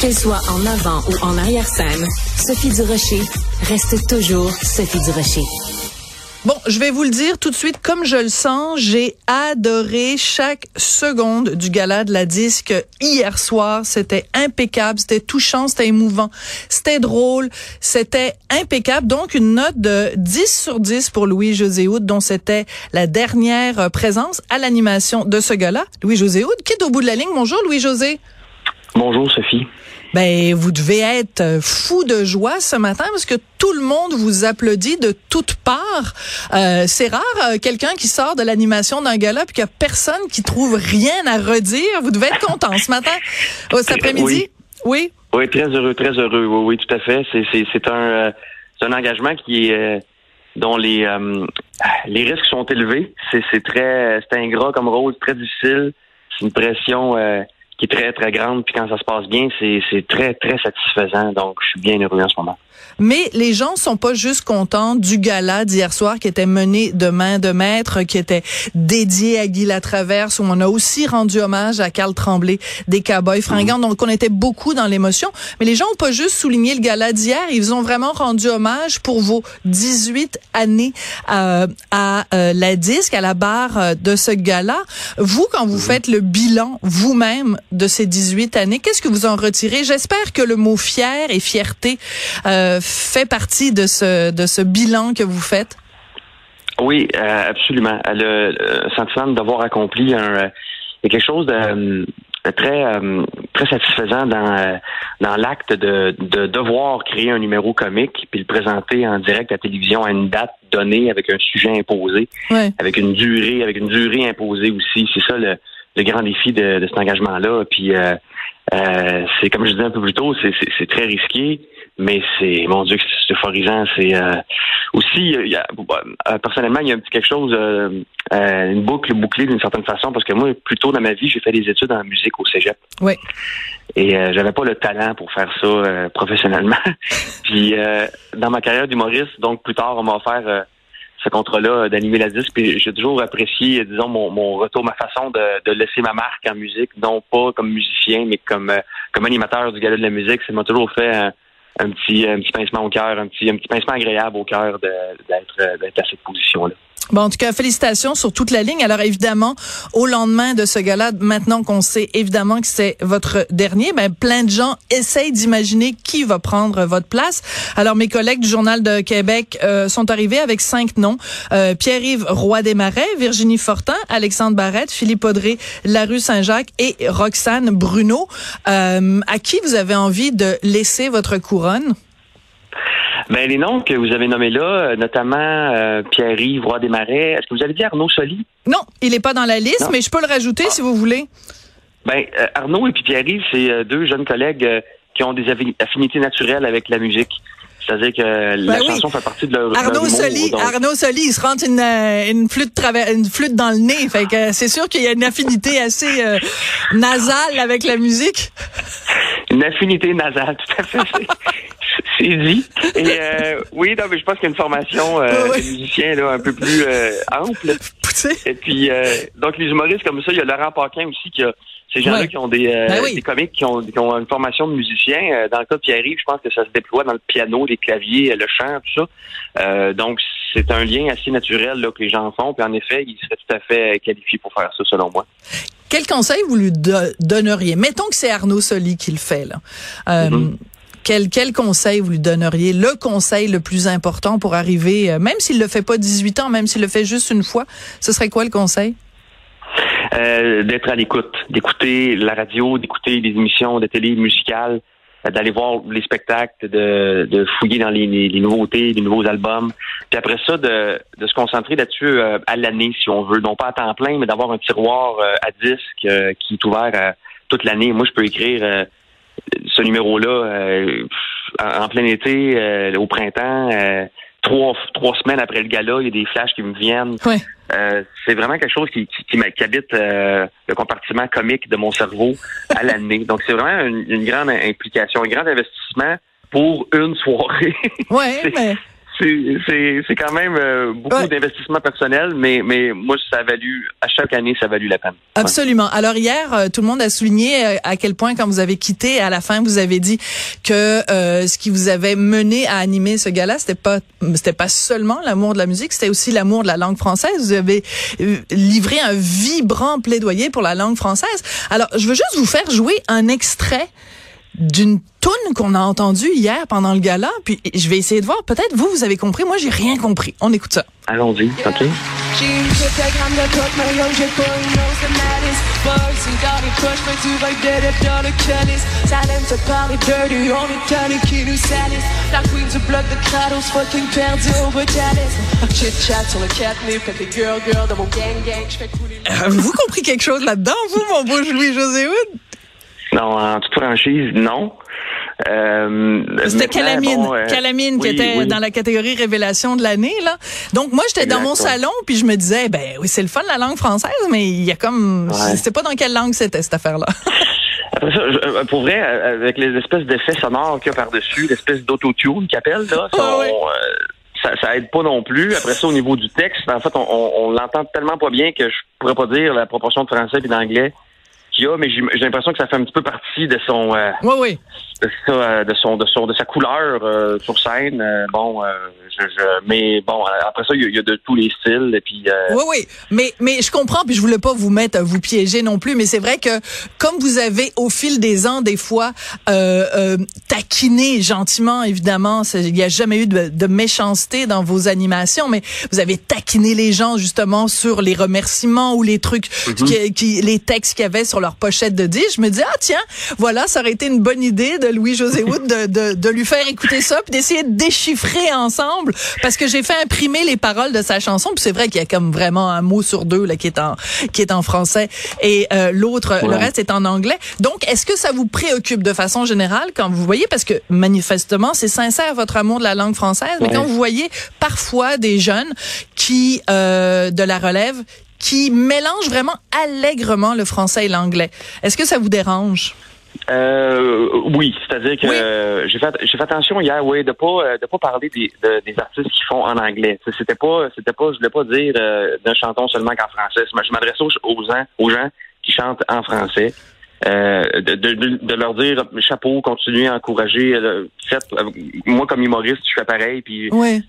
Qu'elle soit en avant ou en arrière-scène, Sophie Durocher reste toujours Sophie Durocher. Bon, je vais vous le dire tout de suite, comme je le sens, j'ai adoré chaque seconde du gala de la disque hier soir. C'était impeccable, c'était touchant, c'était émouvant, c'était drôle, c'était impeccable. Donc, une note de 10 sur 10 pour Louis-José dont c'était la dernière présence à l'animation de ce gala. Louis-José qui est au bout de la ligne. Bonjour, Louis-José. Bonjour, Sophie. Ben, vous devez être fou de joie ce matin parce que tout le monde vous applaudit de toutes parts. Euh, c'est rare euh, quelqu'un qui sort de l'animation d'un gala puis qu'il n'y a personne qui trouve rien à redire. Vous devez être content ce matin, cet après-midi? Oui. oui? très heureux, très heureux. Oui, oui, tout à fait. C'est c'est un euh, c'est un engagement qui est dont les les risques sont élevés. C'est c'est très c'est ingrat comme rôle, très difficile. C'est une pression qui est très, très grande. Puis quand ça se passe bien, c'est très, très satisfaisant. Donc, je suis bien heureux en ce moment. Mais les gens sont pas juste contents du gala d'hier soir qui était mené de main de maître, qui était dédié à Guy Latraverse, où on a aussi rendu hommage à Carl Tremblay des Cowboys fringants. Donc, on était beaucoup dans l'émotion. Mais les gens ont pas juste souligné le gala d'hier, ils ont vraiment rendu hommage pour vos 18 années euh, à euh, la disque, à la barre euh, de ce gala. Vous, quand vous mhm. faites le bilan vous-même de ces 18 années, qu'est-ce que vous en retirez? J'espère que le mot fier et fierté euh, fait partie de ce, de ce bilan que vous faites? Oui, euh, absolument. Le, le sentiment d'avoir accompli un, euh, quelque chose de, très très satisfaisant dans dans l'acte de, de devoir créer un numéro comique puis le présenter en direct à la télévision à une date donnée avec un sujet imposé, avec une durée avec une durée imposée aussi. C'est ça le, le grand défi de, de cet engagement-là. Puis c'est comme je disais un peu plus tôt, c'est très risqué mais c'est mon Dieu, c'est euphorisant. C'est euh, aussi, il y a, euh, personnellement, il y a un petit quelque chose, euh, une boucle bouclée d'une certaine façon, parce que moi, plus tôt dans ma vie, j'ai fait des études en musique au Cégep. Oui. Et j'avais pas le talent pour faire ça professionnellement. Puis dans ma carrière d'humoriste, donc plus tard, on m'a offert ce contrat-là d'animer la disque. Puis j'ai toujours apprécié, disons, mon, mon retour, ma façon de, de, laisser ma marque en musique, non pas comme musicien, mais comme comme animateur du gala de la musique. Ça m'a toujours fait un petit, un petit pincement au cœur, un petit, un petit pincement agréable au cœur d'être, à cette position-là. Bon, en tout cas, félicitations sur toute la ligne. Alors évidemment, au lendemain de ce gala, maintenant qu'on sait évidemment que c'est votre dernier, ben plein de gens essayent d'imaginer qui va prendre votre place. Alors mes collègues du Journal de Québec euh, sont arrivés avec cinq noms euh, Pierre-Yves Roy Desmarais, Virginie Fortin, Alexandre Barrette, Philippe Audrey, Larue Saint-Jacques et Roxane Bruno. Euh, à qui vous avez envie de laisser votre couronne? Ben, les noms que vous avez nommés là, euh, notamment euh, Pierre-Yves Roy Desmarais, est-ce que vous avez dit Arnaud Soli? Non, il n'est pas dans la liste, mais je peux le rajouter si vous voulez. Ben, euh, Arnaud et puis Pierre-Yves, c'est deux jeunes collègues qui ont des affinités naturelles avec la musique. C'est-à-dire que la ben chanson fait partie de leur Arnaud Soli, Arnaud Soli, il se rentre une, une flûte travers, une flûte dans le nez. Fait que c'est sûr qu'il y a une affinité assez nasale avec la musique. Une affinité nasale, tout à fait. c'est dit. Et euh, oui, non, mais je pense qu'il y a une formation euh, de musicien là, un peu plus euh, ample. Et puis, euh, donc les humoristes comme ça, il y a Laurent Paquin aussi qui a ces gens-là qui ont des, ben des comiques qui ont, qui ont, une formation de musicien. Dans le cas de Pierre-Yves, je pense que ça se déploie dans le piano, les claviers, le chant, tout ça. donc, c'est un lien assez naturel là, que les gens font. Puis en effet, il serait tout à fait qualifié pour faire ça, selon moi. Quel conseil vous lui donneriez? Mettons que c'est Arnaud Soli qui le fait. Là. Mm-hmm. Quel, quel conseil vous lui donneriez? Le conseil le plus important pour arriver, euh, même s'il le fait pas 18 ans, même s'il le fait juste une fois, ce serait quoi le conseil? Euh, d'être à l'écoute, d'écouter la radio, d'écouter les émissions de télé musicales, euh, d'aller voir les spectacles, de, de fouiller dans les, les, nouveautés, les nouveaux albums. Puis après ça, de, de se concentrer là-dessus à l'année, si on veut. Non pas à temps plein, mais d'avoir un tiroir à disque qui est ouvert toute l'année. Moi, je peux écrire ce numéro-là en, plein été, au printemps, trois, trois semaines après le gala, il y a des flashs qui me viennent. C'est vraiment quelque chose qui, qui, qui habite le compartiment comique de mon cerveau à l'année. Donc, c'est vraiment une, une, grande implication, un grand investissement pour une soirée. Ouais, mais c'est quand même euh, beaucoup d'investissement personnel, mais, mais moi, ça a valu, à chaque année, ça a valu la peine. Absolument. Alors hier, euh, tout le monde a souligné euh, à quel point, quand vous avez quitté, à la fin, vous avez dit que ce qui vous avait mené à animer ce gala, c'était pas c'était pas seulement l'amour de la musique, c'était aussi l'amour de la langue française. Vous avez livré un vibrant plaidoyer pour la langue française. Alors, je veux juste vous faire jouer un extrait d'une toune qu'on a entendue hier pendant le gala. Puis je vais essayer de voir. Peut-être vous, vous avez compris. Moi, j'ai rien compris. On écoute ça. Allons-y. OK. Avez-vous compris quelque chose là-dedans, vous, mon beau Louis-José? Non, en toute franchise, non. Euh, C'était Calamine, bon, euh, Calamine qui était dans la catégorie révélation de l'année là. Donc moi j'étais dans mon salon puis je me disais ben oui c'est le fun la langue française mais il y a comme je sais pas dans quelle langue c'était cette affaire là. Après ça, euh, pour vrai, avec les espèces d'effets sonores qu'il y a par-dessus, l'espèce d'autotune qu'ils appellent, là, ah ça, ça, aide pas non plus. Après ça, au niveau du texte, en fait, on, on, l'entend tellement pas bien que je pourrais pas dire la proportion de français et d'anglais qu'il a, mais j'ai l'impression que ça fait un petit peu partie de son. oui, oui ça, de son de son de sa couleur euh, sur scène. Euh, bon, euh, je, je, mais bon, après ça, il y, a de tous les styles. Et puis. oui, oui, mais mais je comprends. Puis je voulais pas vous mettre vous piéger non plus. Mais c'est vrai que comme vous avez au fil des ans des fois taquiné gentiment, évidemment, il n'y a jamais eu de, de, méchanceté dans vos animations, mais vous avez taquiné les gens justement sur les remerciements ou les trucs, mm-hmm. qui, les textes qu'il y avait sur leur pochette de disque. Je me dis ah tiens, voilà, ça aurait été une bonne idée de Louis-José Wood de, de, de, lui faire écouter ça puis d'essayer de déchiffrer ensemble parce que j'ai fait imprimer les paroles de sa chanson puis c'est vrai qu'il y a comme vraiment un mot sur deux là qui est en qui est en français et euh, l'autre le reste est en anglais. Donc est-ce que ça vous préoccupe de façon générale quand vous voyez? Parce que manifestement c'est sincère votre amour de la langue française mais quand vous voyez parfois des jeunes qui euh, de la relève qui mélangent vraiment allègrement le français et l'anglais. Est-ce que ça vous dérange? Euh, oui, c'est-à-dire que j'ai fait j'ai fait attention hier, oui, de pas de pas parler des, des artistes qui font en anglais. C'était pas c'était pas je voulais pas dire euh, d'un chanton seulement qu'en français. Je m'adresse aux, aux gens aux gens qui chantent en français. Euh, de, de, de, leur dire chapeau, continuez à encourager. Euh, faites, moi comme humoriste, je fais pareil. Puis oui.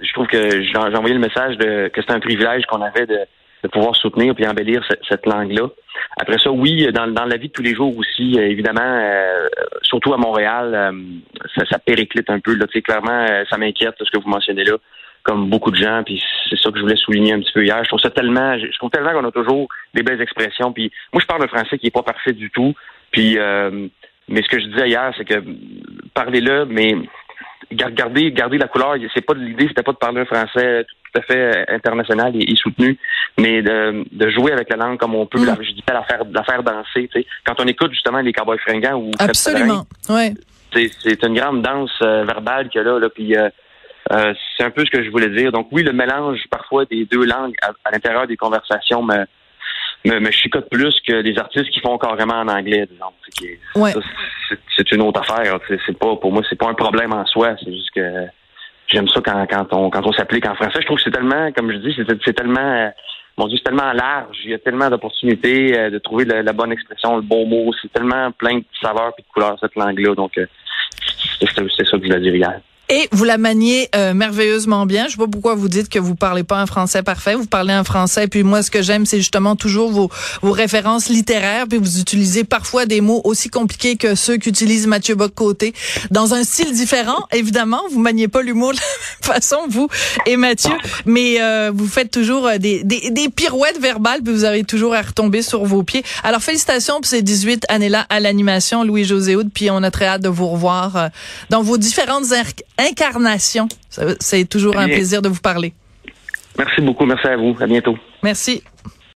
je trouve que j'ai envoyé le message de que c'est un privilège qu'on avait de, de pouvoir soutenir puis embellir cette langue-là. Après ça, oui, dans, dans la vie de tous les jours aussi, euh, évidemment, euh, surtout à Montréal, euh, ça, périclite un peu. Là, clairement, ça m'inquiète ce que vous mentionnez là, comme beaucoup de gens. Puis c'est ça que je voulais souligner un petit peu hier. Je trouve ça tellement, je trouve tellement qu'on a toujours des belles expressions. Puis moi, je parle un français qui est pas parfait du tout. Puis mais ce que je disais hier, c'est que parlez-le, mais gardez, gardez la couleur. C'est pas l'idée, c'était pas de parler un français tout à fait international et, soutenu, mais de, de, jouer avec la langue comme on peut. Mm. je dis la faire, la faire danser. Tu sais. Quand on écoute justement les Cowboys fringants ou absolument, ouais. C'est une grande danse euh, verbale a là, là puis euh, euh, c'est un peu ce que je voulais dire. Donc oui, le mélange parfois des deux langues à, l'intérieur des conversations me, me, me, chicote plus que des artistes qui font carrément en anglais, disons. C'est une autre affaire. C'est pas pour moi, c'est pas un problème en soi. C'est juste que j'aime ça quand, quand on quand on s'applique en français. Je trouve que c'est tellement, comme je dis, c'est tellement euh, mon Dieu, c'est tellement large. Il y a tellement d'opportunités euh, de trouver la, bonne expression, le bon mot. C'est tellement plein de saveurs et de couleurs cette langue-là. Donc, euh, c'est ça que je voulais dire hier. Et vous la maniez euh, merveilleusement bien. Je sais pas pourquoi vous dites que vous parlez pas un français parfait. Vous parlez un français. Puis moi, ce que j'aime, c'est justement toujours vos, vos références littéraires. Puis vous utilisez parfois des mots aussi compliqués que ceux qu'utilise Mathieu Bock-Côté. Dans un style différent, évidemment. Vous maniez pas l'humour de la même façon, vous et Mathieu. Mais euh, vous faites toujours euh, des, des, des, pirouettes verbales. Puis vous arrivez toujours à retomber sur vos pieds. Alors, félicitations pour ces 18 années-là à l'animation, Louis-José. Puis on a très hâte de vous revoir dans vos différentes incarnation. C'est toujours un plaisir de vous parler. Merci beaucoup. Merci à vous. À bientôt. Merci.